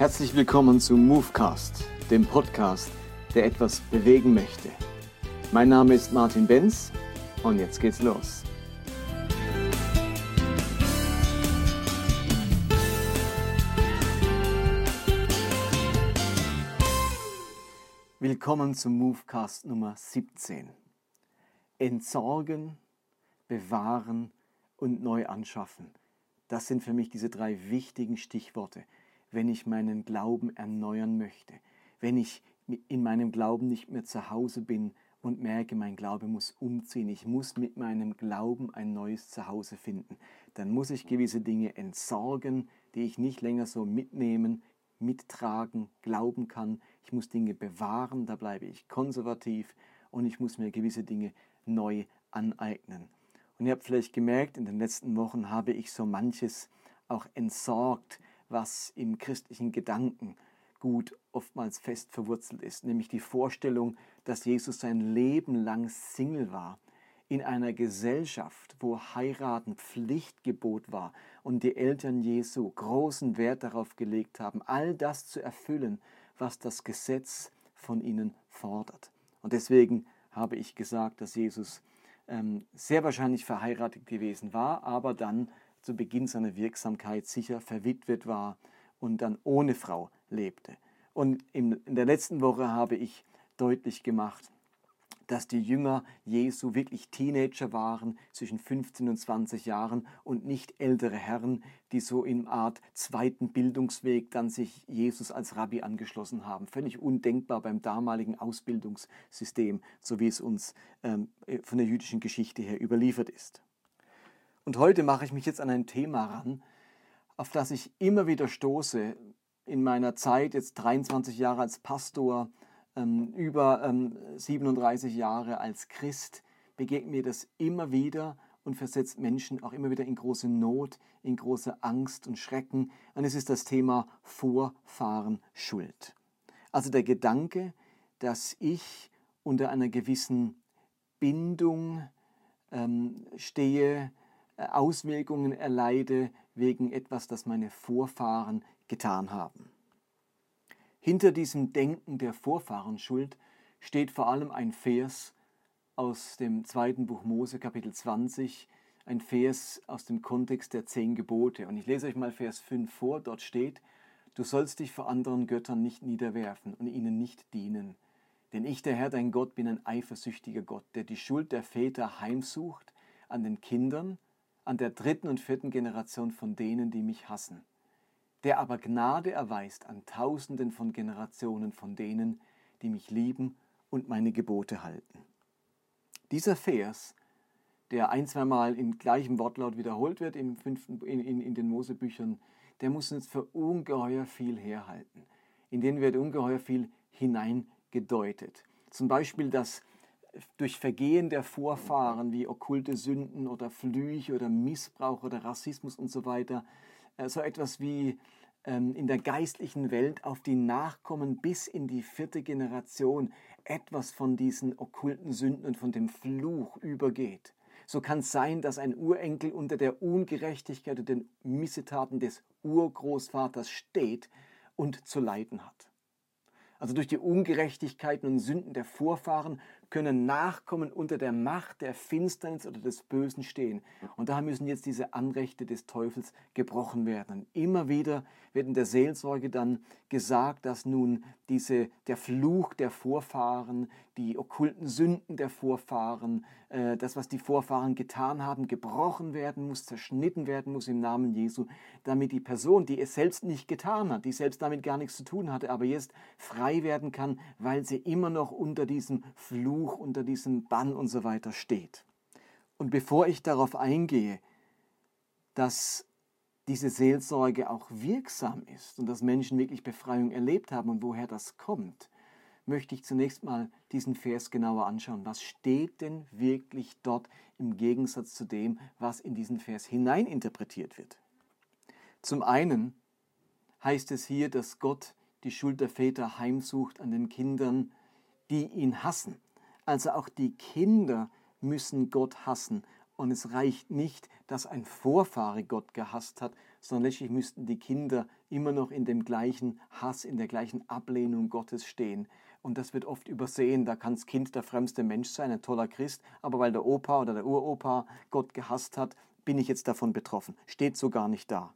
Herzlich willkommen zu Movecast, dem Podcast, der etwas bewegen möchte. Mein Name ist Martin Benz und jetzt geht's los. Willkommen zum Movecast Nummer 17. Entsorgen, bewahren und neu anschaffen. Das sind für mich diese drei wichtigen Stichworte, wenn ich meinen Glauben erneuern möchte, wenn ich in meinem Glauben nicht mehr zu Hause bin und merke, mein Glaube muss umziehen, ich muss mit meinem Glauben ein neues Zuhause finden, dann muss ich gewisse Dinge entsorgen, die ich nicht länger so mitnehmen, mittragen, glauben kann. Ich muss Dinge bewahren, da bleibe ich konservativ und ich muss mir gewisse Dinge neu aneignen. Und ihr habt vielleicht gemerkt, in den letzten Wochen habe ich so manches auch entsorgt, was im christlichen Gedanken gut oftmals fest verwurzelt ist, nämlich die Vorstellung, dass Jesus sein Leben lang Single war, in einer Gesellschaft, wo Heiraten Pflichtgebot war und die Eltern Jesu großen Wert darauf gelegt haben, all das zu erfüllen, was das Gesetz von ihnen fordert. Und deswegen habe ich gesagt, dass Jesus ähm, sehr wahrscheinlich verheiratet gewesen war, aber dann zu Beginn seiner Wirksamkeit sicher verwitwet war und dann ohne Frau lebte. Und in der letzten Woche habe ich deutlich gemacht, dass die Jünger Jesu wirklich Teenager waren, zwischen 15 und 20 Jahren und nicht ältere Herren, die so in Art zweiten Bildungsweg dann sich Jesus als Rabbi angeschlossen haben. Völlig undenkbar beim damaligen Ausbildungssystem, so wie es uns ähm, von der jüdischen Geschichte her überliefert ist. Und heute mache ich mich jetzt an ein Thema ran, auf das ich immer wieder stoße in meiner Zeit, jetzt 23 Jahre als Pastor, ähm, über ähm, 37 Jahre als Christ, begegnet mir das immer wieder und versetzt Menschen auch immer wieder in große Not, in große Angst und Schrecken. Und es ist das Thema Vorfahren Schuld. Also der Gedanke, dass ich unter einer gewissen Bindung ähm, stehe, Auswirkungen erleide wegen etwas, das meine Vorfahren getan haben. Hinter diesem Denken der Vorfahrenschuld steht vor allem ein Vers aus dem zweiten Buch Mose, Kapitel 20, ein Vers aus dem Kontext der zehn Gebote. Und ich lese euch mal Vers 5 vor. Dort steht, du sollst dich vor anderen Göttern nicht niederwerfen und ihnen nicht dienen. Denn ich, der Herr, dein Gott, bin ein eifersüchtiger Gott, der die Schuld der Väter heimsucht an den Kindern an der dritten und vierten Generation von denen, die mich hassen, der aber Gnade erweist an Tausenden von Generationen von denen, die mich lieben und meine Gebote halten. Dieser Vers, der ein, zweimal im gleichen Wortlaut wiederholt wird im fünften, in, in, in den Mosebüchern, der muss uns für ungeheuer viel herhalten. In den wird ungeheuer viel hineingedeutet. Zum Beispiel, dass durch Vergehen der Vorfahren wie okkulte Sünden oder Flüche oder Missbrauch oder Rassismus und so weiter, äh, so etwas wie ähm, in der geistlichen Welt auf die Nachkommen bis in die vierte Generation etwas von diesen okkulten Sünden und von dem Fluch übergeht. So kann es sein, dass ein Urenkel unter der Ungerechtigkeit und den Missetaten des Urgroßvaters steht und zu leiden hat. Also durch die Ungerechtigkeiten und Sünden der Vorfahren können Nachkommen unter der Macht der Finsternis oder des Bösen stehen. Und daher müssen jetzt diese Anrechte des Teufels gebrochen werden. Und immer wieder wird in der Seelsorge dann gesagt, dass nun diese, der Fluch der Vorfahren, die okkulten Sünden der Vorfahren, äh, das, was die Vorfahren getan haben, gebrochen werden muss, zerschnitten werden muss im Namen Jesu, damit die Person, die es selbst nicht getan hat, die selbst damit gar nichts zu tun hatte, aber jetzt frei werden kann, weil sie immer noch unter diesem Fluch Fluch, unter diesem Bann und so weiter steht. Und bevor ich darauf eingehe, dass diese Seelsorge auch wirksam ist und dass Menschen wirklich Befreiung erlebt haben und woher das kommt, möchte ich zunächst mal diesen Vers genauer anschauen. Was steht denn wirklich dort im Gegensatz zu dem, was in diesen Vers hineininterpretiert wird? Zum einen heißt es hier, dass Gott die Schuld der Väter heimsucht an den Kindern, die ihn hassen. Also auch die Kinder müssen Gott hassen. Und es reicht nicht, dass ein Vorfahre Gott gehasst hat, sondern letztlich müssten die Kinder immer noch in dem gleichen Hass, in der gleichen Ablehnung Gottes stehen. Und das wird oft übersehen. Da kann das Kind der fremdste Mensch sein, ein toller Christ, aber weil der Opa oder der Uropa Gott gehasst hat, bin ich jetzt davon betroffen. Steht so gar nicht da.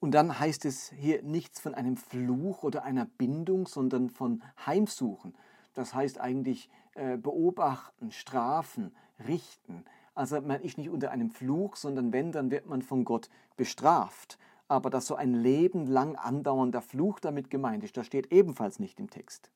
Und dann heißt es hier nichts von einem Fluch oder einer Bindung, sondern von Heimsuchen. Das heißt eigentlich äh, beobachten, strafen, richten. Also man ist nicht unter einem Fluch, sondern wenn, dann wird man von Gott bestraft. Aber dass so ein Leben lang andauernder Fluch damit gemeint ist, das steht ebenfalls nicht im Text.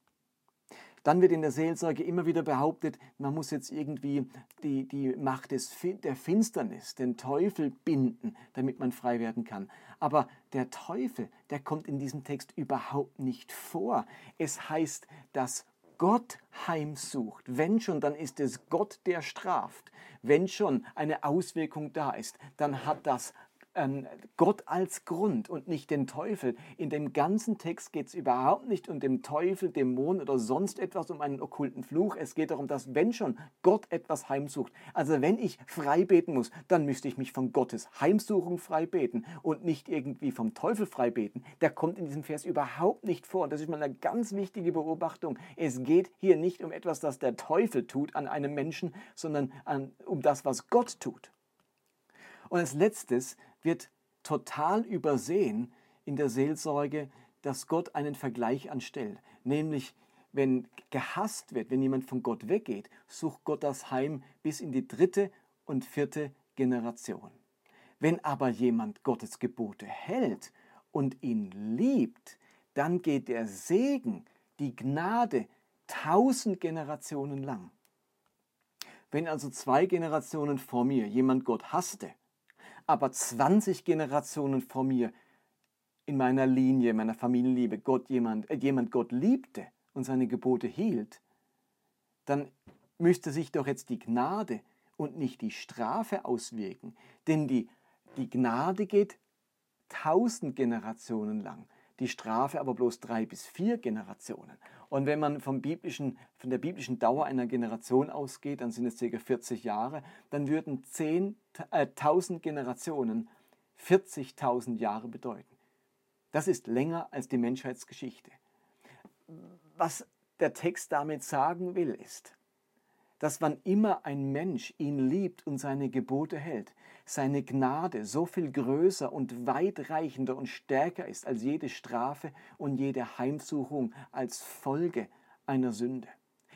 Dann wird in der Seelsorge immer wieder behauptet, man muss jetzt irgendwie die, die Macht des, der Finsternis, den Teufel binden, damit man frei werden kann. Aber der Teufel, der kommt in diesem Text überhaupt nicht vor. Es heißt, dass Gott heimsucht. Wenn schon, dann ist es Gott, der straft. Wenn schon eine Auswirkung da ist, dann hat das ähm, Gott als Grund und nicht den Teufel. In dem ganzen Text geht es überhaupt nicht um den Teufel, Dämon oder sonst etwas, um einen okkulten Fluch. Es geht darum, dass wenn schon Gott etwas heimsucht, also wenn ich frei beten muss, dann müsste ich mich von Gottes Heimsuchung frei beten und nicht irgendwie vom Teufel frei beten. Der kommt in diesem Vers überhaupt nicht vor. Das ist mal eine ganz wichtige Beobachtung. Es geht hier nicht um etwas, das der Teufel tut an einem Menschen, sondern an, um das, was Gott tut. Und als letztes wird total übersehen in der Seelsorge, dass Gott einen Vergleich anstellt. Nämlich, wenn gehasst wird, wenn jemand von Gott weggeht, sucht Gott das Heim bis in die dritte und vierte Generation. Wenn aber jemand Gottes Gebote hält und ihn liebt, dann geht der Segen, die Gnade tausend Generationen lang. Wenn also zwei Generationen vor mir jemand Gott hasste aber 20 Generationen vor mir in meiner Linie, meiner Familienliebe, Gott jemand, äh, jemand Gott liebte und seine Gebote hielt, dann müsste sich doch jetzt die Gnade und nicht die Strafe auswirken. Denn die, die Gnade geht tausend Generationen lang, die Strafe aber bloß drei bis vier Generationen. Und wenn man vom biblischen, von der biblischen Dauer einer Generation ausgeht, dann sind es ca. 40 Jahre, dann würden 10, äh, 1000 Generationen 40.000 Jahre bedeuten. Das ist länger als die Menschheitsgeschichte. Was der Text damit sagen will, ist, dass wann immer ein Mensch ihn liebt und seine Gebote hält, seine Gnade so viel größer und weitreichender und stärker ist als jede Strafe und jede Heimsuchung als Folge einer Sünde.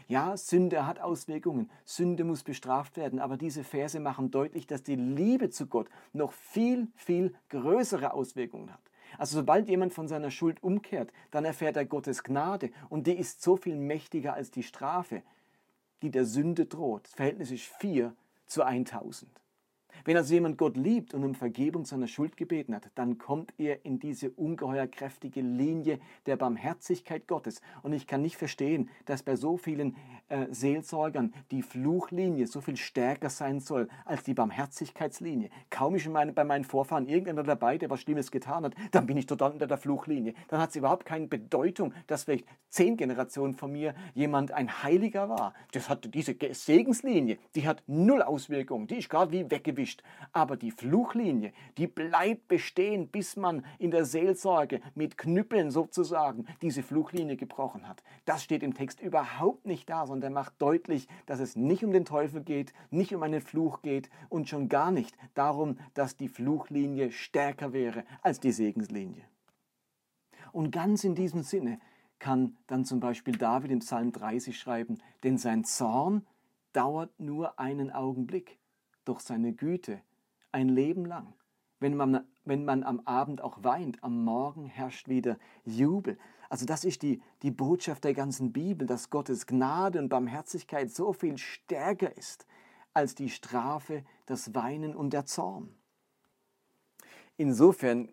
Ja, Sünde hat Auswirkungen, Sünde muss bestraft werden, aber diese Verse machen deutlich, dass die Liebe zu Gott noch viel, viel größere Auswirkungen hat. Also sobald jemand von seiner Schuld umkehrt, dann erfährt er Gottes Gnade und die ist so viel mächtiger als die Strafe die der Sünde droht. Das Verhältnis ist 4 zu 1000. Wenn also jemand Gott liebt und um Vergebung seiner Schuld gebeten hat, dann kommt er in diese ungeheuer kräftige Linie der Barmherzigkeit Gottes. Und ich kann nicht verstehen, dass bei so vielen äh, Seelsorgern die Fluchlinie so viel stärker sein soll als die Barmherzigkeitslinie. Kaum ist meine, bei meinen Vorfahren irgendeiner dabei, der was Schlimmes getan hat, dann bin ich total unter der Fluchlinie. Dann hat es überhaupt keine Bedeutung, dass vielleicht zehn Generationen von mir jemand ein Heiliger war. Das hat diese Segenslinie, die hat null Auswirkungen. Die ist gerade wie weggewischt erwischt. Aber die Fluchlinie, die bleibt bestehen, bis man in der Seelsorge mit Knüppeln sozusagen diese Fluchlinie gebrochen hat. Das steht im Text überhaupt nicht da, sondern er macht deutlich, dass es nicht um den Teufel geht, nicht um einen Fluch geht und schon gar nicht darum, dass die Fluchlinie stärker wäre als die Segenslinie. Und ganz in diesem Sinne kann dann zum Beispiel David im Psalm 30 schreiben, denn sein Zorn dauert nur einen Augenblick doch seine Güte ein Leben lang. Wenn man, wenn man am Abend auch weint, am Morgen herrscht wieder Jubel. Also das ist die, die Botschaft der ganzen Bibel, dass Gottes Gnade und Barmherzigkeit so viel stärker ist als die Strafe, das Weinen und der Zorn. Insofern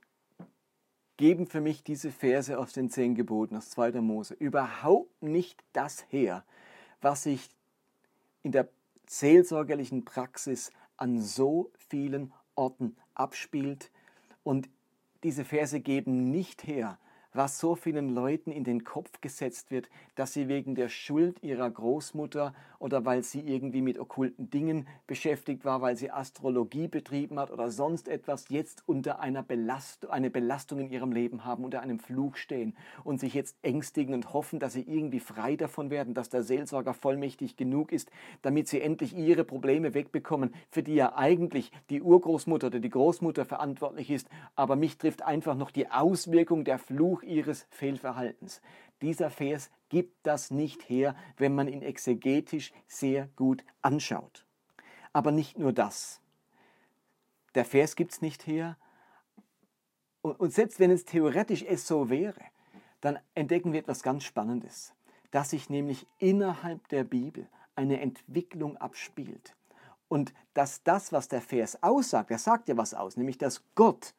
geben für mich diese Verse aus den zehn Geboten aus 2. Mose überhaupt nicht das her, was sich in der seelsorgerlichen Praxis an so vielen Orten abspielt. Und diese Verse geben nicht her, was so vielen Leuten in den Kopf gesetzt wird, dass sie wegen der Schuld ihrer Großmutter oder weil sie irgendwie mit okkulten Dingen beschäftigt war, weil sie Astrologie betrieben hat oder sonst etwas, jetzt unter einer Belastung, eine Belastung in ihrem Leben haben, unter einem Fluch stehen und sich jetzt ängstigen und hoffen, dass sie irgendwie frei davon werden, dass der Seelsorger vollmächtig genug ist, damit sie endlich ihre Probleme wegbekommen, für die ja eigentlich die Urgroßmutter oder die Großmutter verantwortlich ist, aber mich trifft einfach noch die Auswirkung der Fluch ihres Fehlverhaltens. Dieser Vers gibt das nicht her, wenn man ihn exegetisch sehr gut anschaut. Aber nicht nur das. Der Vers gibt es nicht her. Und selbst wenn es theoretisch es so wäre, dann entdecken wir etwas ganz Spannendes, dass sich nämlich innerhalb der Bibel eine Entwicklung abspielt. Und dass das, was der Vers aussagt, er sagt ja was aus, nämlich dass Gott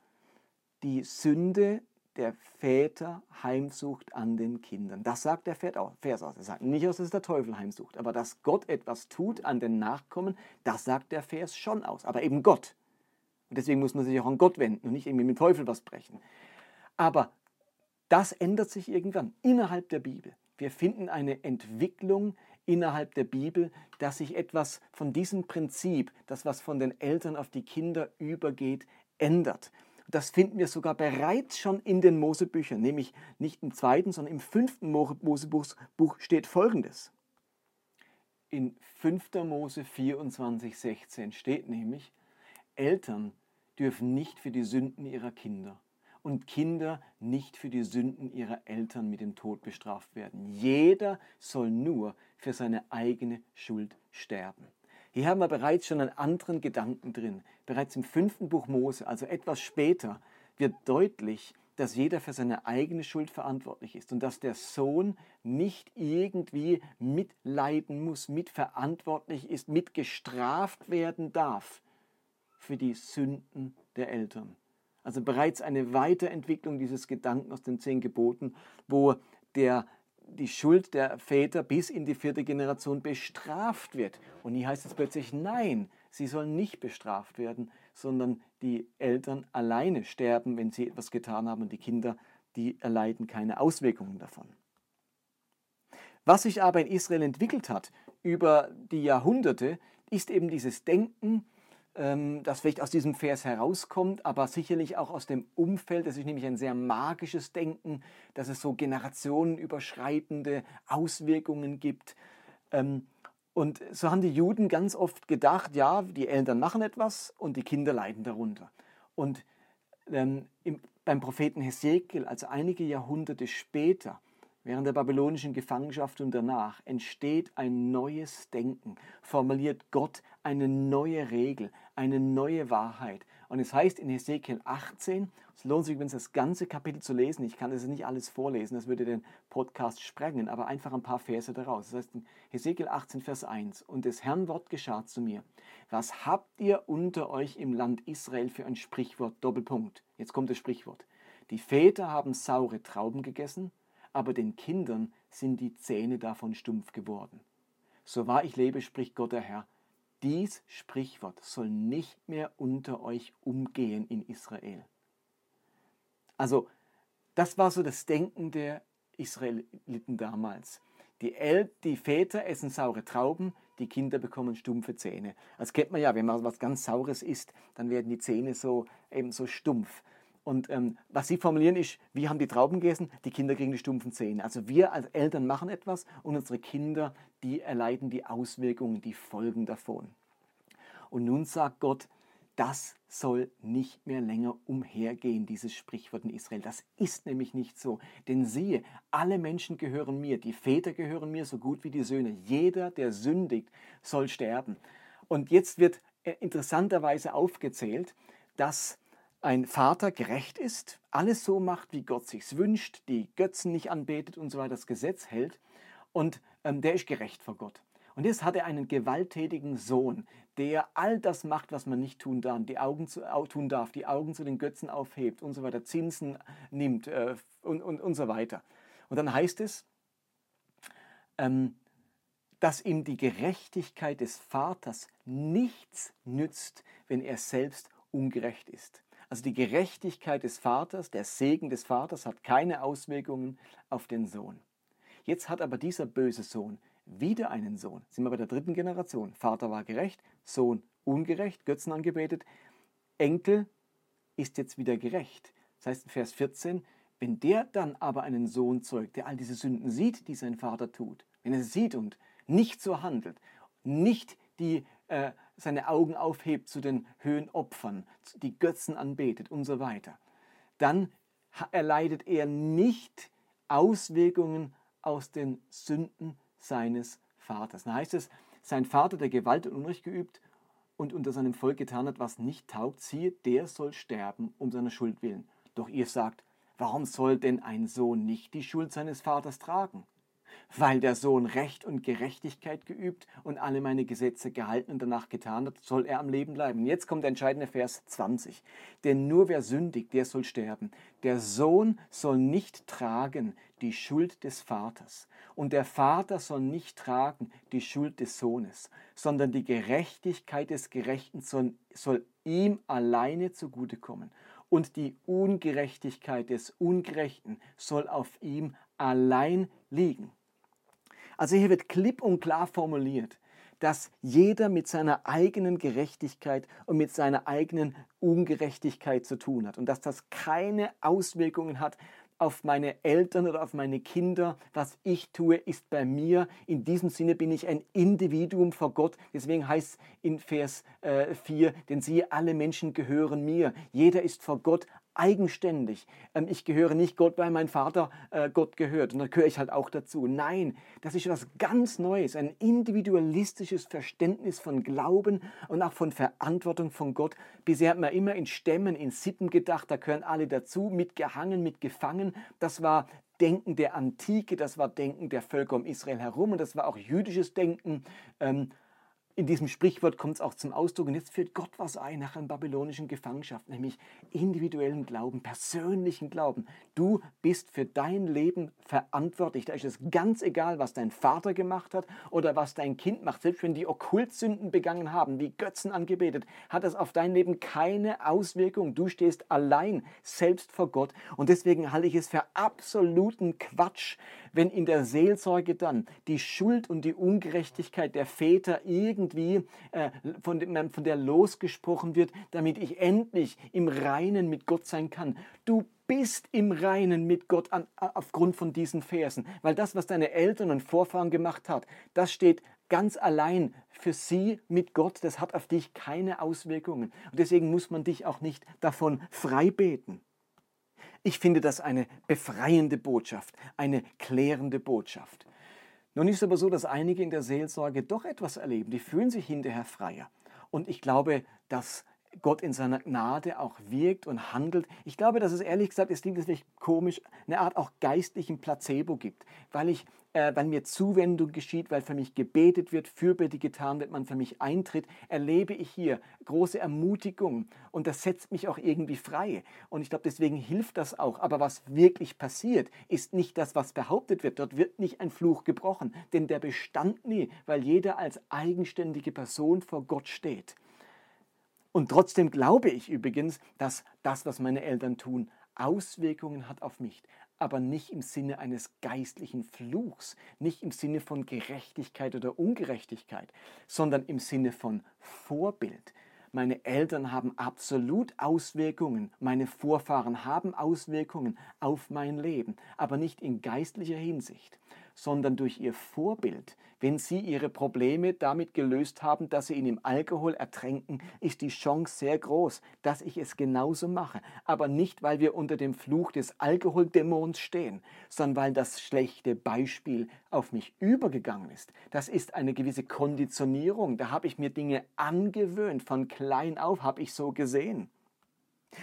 die Sünde der Väter heimsucht an den Kindern. Das sagt der Vers aus. Er sagt nicht aus, dass der Teufel heimsucht, aber dass Gott etwas tut an den Nachkommen, das sagt der Vers schon aus. Aber eben Gott. Und deswegen muss man sich auch an Gott wenden und nicht irgendwie mit dem Teufel was brechen. Aber das ändert sich irgendwann innerhalb der Bibel. Wir finden eine Entwicklung innerhalb der Bibel, dass sich etwas von diesem Prinzip, das was von den Eltern auf die Kinder übergeht, ändert. Das finden wir sogar bereits schon in den Mosebüchern, nämlich nicht im zweiten, sondern im fünften Mosebuch steht folgendes. In 5. Mose 24, 16 steht nämlich, Eltern dürfen nicht für die Sünden ihrer Kinder und Kinder nicht für die Sünden ihrer Eltern mit dem Tod bestraft werden. Jeder soll nur für seine eigene Schuld sterben. Hier haben wir bereits schon einen anderen Gedanken drin. Bereits im fünften Buch Mose, also etwas später, wird deutlich, dass jeder für seine eigene Schuld verantwortlich ist und dass der Sohn nicht irgendwie mitleiden muss, mitverantwortlich ist, mitgestraft werden darf für die Sünden der Eltern. Also bereits eine Weiterentwicklung dieses Gedanken aus den zehn Geboten, wo der die Schuld der Väter bis in die vierte Generation bestraft wird. Und hier heißt es plötzlich, nein, sie sollen nicht bestraft werden, sondern die Eltern alleine sterben, wenn sie etwas getan haben und die Kinder, die erleiden keine Auswirkungen davon. Was sich aber in Israel entwickelt hat über die Jahrhunderte, ist eben dieses Denken, das vielleicht aus diesem Vers herauskommt, aber sicherlich auch aus dem Umfeld. Das ist nämlich ein sehr magisches Denken, dass es so generationenüberschreitende Auswirkungen gibt. Ähm, und so haben die Juden ganz oft gedacht, ja, die Eltern machen etwas und die Kinder leiden darunter. Und ähm, im, beim Propheten Hesekiel, also einige Jahrhunderte später, Während der babylonischen Gefangenschaft und danach entsteht ein neues Denken, formuliert Gott eine neue Regel, eine neue Wahrheit. Und es heißt in Hesekiel 18, es lohnt sich übrigens das ganze Kapitel zu lesen, ich kann das nicht alles vorlesen, das würde den Podcast sprengen, aber einfach ein paar Verse daraus. Das heißt in Hesekiel 18, Vers 1, und des Herrn Wort geschah zu mir, was habt ihr unter euch im Land Israel für ein Sprichwort, Doppelpunkt, jetzt kommt das Sprichwort, die Väter haben saure Trauben gegessen, aber den Kindern sind die Zähne davon stumpf geworden. So wahr ich lebe, spricht Gott der Herr, dies Sprichwort soll nicht mehr unter euch umgehen in Israel. Also, das war so das Denken der Israeliten damals. Die, El die Väter essen saure Trauben, die Kinder bekommen stumpfe Zähne. Das kennt man ja, wenn man was ganz Saures isst, dann werden die Zähne so eben so stumpf. Und ähm, was Sie formulieren ist, wir haben die Trauben gegessen, die Kinder kriegen die stumpfen Zähne. Also wir als Eltern machen etwas und unsere Kinder, die erleiden die Auswirkungen, die Folgen davon. Und nun sagt Gott, das soll nicht mehr länger umhergehen, dieses Sprichwort in Israel. Das ist nämlich nicht so. Denn siehe, alle Menschen gehören mir, die Väter gehören mir so gut wie die Söhne. Jeder, der sündigt, soll sterben. Und jetzt wird äh, interessanterweise aufgezählt, dass ein Vater gerecht ist, alles so macht, wie Gott sich's wünscht, die Götzen nicht anbetet und so weiter, das Gesetz hält und ähm, der ist gerecht vor Gott. Und jetzt hat er einen gewalttätigen Sohn, der all das macht, was man nicht tun darf, die Augen zu, tun darf, die Augen zu den Götzen aufhebt und so weiter, Zinsen nimmt äh, und, und, und so weiter. Und dann heißt es, ähm, dass ihm die Gerechtigkeit des Vaters nichts nützt, wenn er selbst ungerecht ist. Also die Gerechtigkeit des Vaters, der Segen des Vaters hat keine Auswirkungen auf den Sohn. Jetzt hat aber dieser böse Sohn wieder einen Sohn. Sind wir bei der dritten Generation. Vater war gerecht, Sohn ungerecht, Götzen angebetet. Enkel ist jetzt wieder gerecht. Das heißt in Vers 14, wenn der dann aber einen Sohn zeugt, der all diese Sünden sieht, die sein Vater tut, wenn er sie sieht und nicht so handelt, nicht die, äh, seine Augen aufhebt zu den Höhenopfern, die Götzen anbetet und so weiter, dann erleidet er nicht Auswirkungen aus den Sünden seines Vaters. Dann heißt es, sein Vater, der Gewalt und Unrecht geübt und unter seinem Volk getan hat, was nicht taugt, siehe, der soll sterben um seiner Schuld willen. Doch ihr sagt, warum soll denn ein Sohn nicht die Schuld seines Vaters tragen? Weil der Sohn Recht und Gerechtigkeit geübt und alle meine Gesetze gehalten und danach getan hat, soll er am Leben bleiben. Jetzt kommt der entscheidende Vers 20. Denn nur wer sündigt, der soll sterben. Der Sohn soll nicht tragen die Schuld des Vaters. Und der Vater soll nicht tragen die Schuld des Sohnes, sondern die Gerechtigkeit des Gerechten soll, soll ihm alleine zugutekommen. Und die Ungerechtigkeit des Ungerechten soll auf ihm allein liegen. Also hier wird klipp und klar formuliert, dass jeder mit seiner eigenen Gerechtigkeit und mit seiner eigenen Ungerechtigkeit zu tun hat und dass das keine Auswirkungen hat auf meine Eltern oder auf meine Kinder. Was ich tue, ist bei mir. In diesem Sinne bin ich ein Individuum vor Gott. Deswegen heißt es in Vers äh, 4, denn siehe, alle Menschen gehören mir. Jeder ist vor Gott eigenständig. Ähm, ich gehöre nicht Gott, weil mein Vater äh, Gott gehört und da gehöre ich halt auch dazu. Nein, das ist etwas ganz Neues, ein individualistisches Verständnis von Glauben und auch von Verantwortung von Gott. Bisher hat man immer in Stämmen, in Sippen gedacht, da gehören alle dazu, mitgehangen, mitgefangen. Das war Denken der Antike, das war Denken der Völker um Israel herum und das war auch jüdisches Denken. In diesem Sprichwort kommt es auch zum Ausdruck, und jetzt führt Gott was ein nach einer babylonischen Gefangenschaft, nämlich individuellen Glauben, persönlichen Glauben. Du bist für dein Leben verantwortlich. Da ist es ganz egal, was dein Vater gemacht hat oder was dein Kind macht. Selbst wenn die Okkultsünden begangen haben, wie Götzen angebetet, hat das auf dein Leben keine Auswirkung. Du stehst allein, selbst vor Gott. Und deswegen halte ich es für absoluten Quatsch, wenn in der Seelsorge dann die Schuld und die Ungerechtigkeit der Väter irgendwie äh, von, dem, von der losgesprochen wird, damit ich endlich im Reinen mit Gott sein kann. Du bist im Reinen mit Gott an, aufgrund von diesen Versen, weil das, was deine Eltern und Vorfahren gemacht hat, das steht ganz allein für sie mit Gott, das hat auf dich keine Auswirkungen. Und deswegen muss man dich auch nicht davon frei beten. Ich finde das eine befreiende Botschaft, eine klärende Botschaft. Nun ist es aber so, dass einige in der Seelsorge doch etwas erleben. Die fühlen sich hinterher freier. Und ich glaube, dass Gott in seiner Gnade auch wirkt und handelt. Ich glaube, dass es ehrlich gesagt, es klingt vielleicht komisch, eine Art auch geistlichen Placebo gibt, weil ich, äh, weil mir Zuwendung geschieht, weil für mich gebetet wird, Fürbitte getan wird, man für mich eintritt, erlebe ich hier große Ermutigung und das setzt mich auch irgendwie frei. Und ich glaube, deswegen hilft das auch. Aber was wirklich passiert, ist nicht das, was behauptet wird. Dort wird nicht ein Fluch gebrochen, denn der bestand nie, weil jeder als eigenständige Person vor Gott steht. Und trotzdem glaube ich übrigens, dass das, was meine Eltern tun, Auswirkungen hat auf mich, aber nicht im Sinne eines geistlichen Fluchs, nicht im Sinne von Gerechtigkeit oder Ungerechtigkeit, sondern im Sinne von Vorbild. Meine Eltern haben absolut Auswirkungen, meine Vorfahren haben Auswirkungen auf mein Leben, aber nicht in geistlicher Hinsicht, sondern durch ihr Vorbild. Wenn sie ihre Probleme damit gelöst haben, dass sie ihn im Alkohol ertränken, ist die Chance sehr groß, dass ich es genauso mache. Aber nicht, weil wir unter dem Fluch des Alkoholdämons stehen, sondern weil das schlechte Beispiel auf mich übergegangen ist. Das ist eine gewisse Konditionierung. Da habe ich mir Dinge angewöhnt. Von klein auf habe ich so gesehen.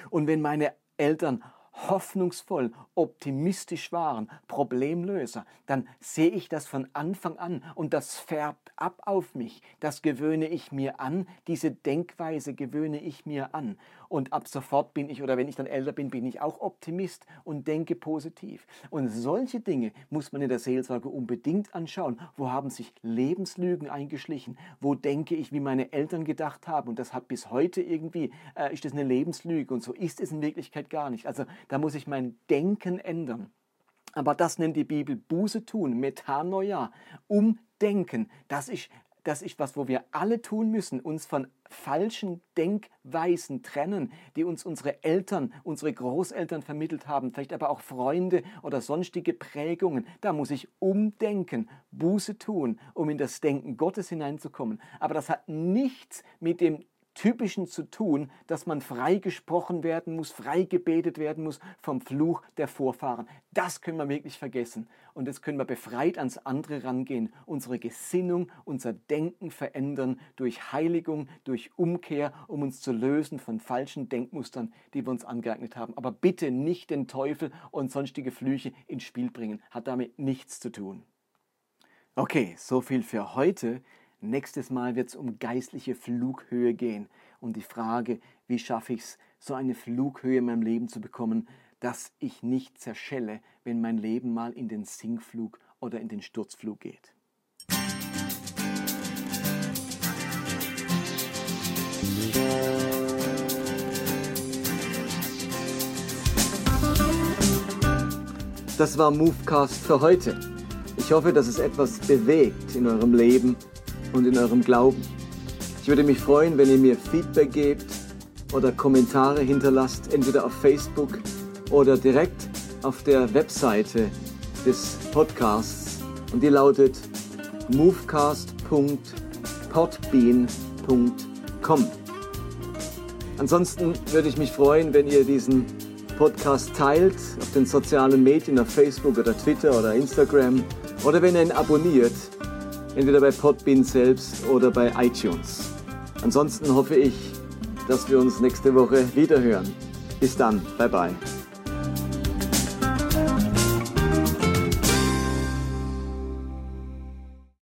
Und wenn meine Eltern hoffnungsvoll, optimistisch waren, Problemlöser, dann sehe ich das von Anfang an und das färbt ab auf mich. Das gewöhne ich mir an, diese Denkweise gewöhne ich mir an. Und ab sofort bin ich oder wenn ich dann älter bin, bin ich auch Optimist und denke positiv. Und solche Dinge muss man in der Seelsorge unbedingt anschauen. Wo haben sich Lebenslügen eingeschlichen? Wo denke ich, wie meine Eltern gedacht haben? Und das hat bis heute irgendwie, äh, ist das eine Lebenslüge und so ist es in Wirklichkeit gar nicht. Also da muss ich mein Denken ändern. Aber das nennt die Bibel Buße tun, Metanoia, umdenken. Das ist, das ist was, wo wir alle tun müssen, uns von falschen Denkweisen trennen, die uns unsere Eltern, unsere Großeltern vermittelt haben, vielleicht aber auch Freunde oder sonstige Prägungen. Da muss ich umdenken, Buße tun, um in das Denken Gottes hineinzukommen. Aber das hat nichts mit dem Typischen zu tun, dass man frei gesprochen werden muss, frei gebetet werden muss vom Fluch der Vorfahren. Das können wir wirklich vergessen. Und jetzt können wir befreit ans andere rangehen, unsere Gesinnung, unser Denken verändern durch Heiligung, durch Umkehr, um uns zu lösen von falschen Denkmustern, die wir uns angeeignet haben. Aber bitte nicht den Teufel und sonstige Flüche ins Spiel bringen. Hat damit nichts zu tun. Okay, so viel für heute. Nächstes Mal wird es um geistliche Flughöhe gehen und die Frage, wie schaffe ich es, so eine Flughöhe in meinem Leben zu bekommen, dass ich nicht zerschelle, wenn mein Leben mal in den Sinkflug oder in den Sturzflug geht. Das war Movecast für heute. Ich hoffe, dass es etwas bewegt in eurem Leben und in eurem Glauben. Ich würde mich freuen, wenn ihr mir Feedback gebt oder Kommentare hinterlasst, entweder auf Facebook oder direkt auf der Webseite des Podcasts. Und die lautet movecast.podbean.com. Ansonsten würde ich mich freuen, wenn ihr diesen Podcast teilt auf den sozialen Medien, auf Facebook oder Twitter oder Instagram oder wenn ihr ihn abonniert entweder bei Podbean selbst oder bei iTunes. Ansonsten hoffe ich, dass wir uns nächste Woche wieder hören. Bis dann, bye bye.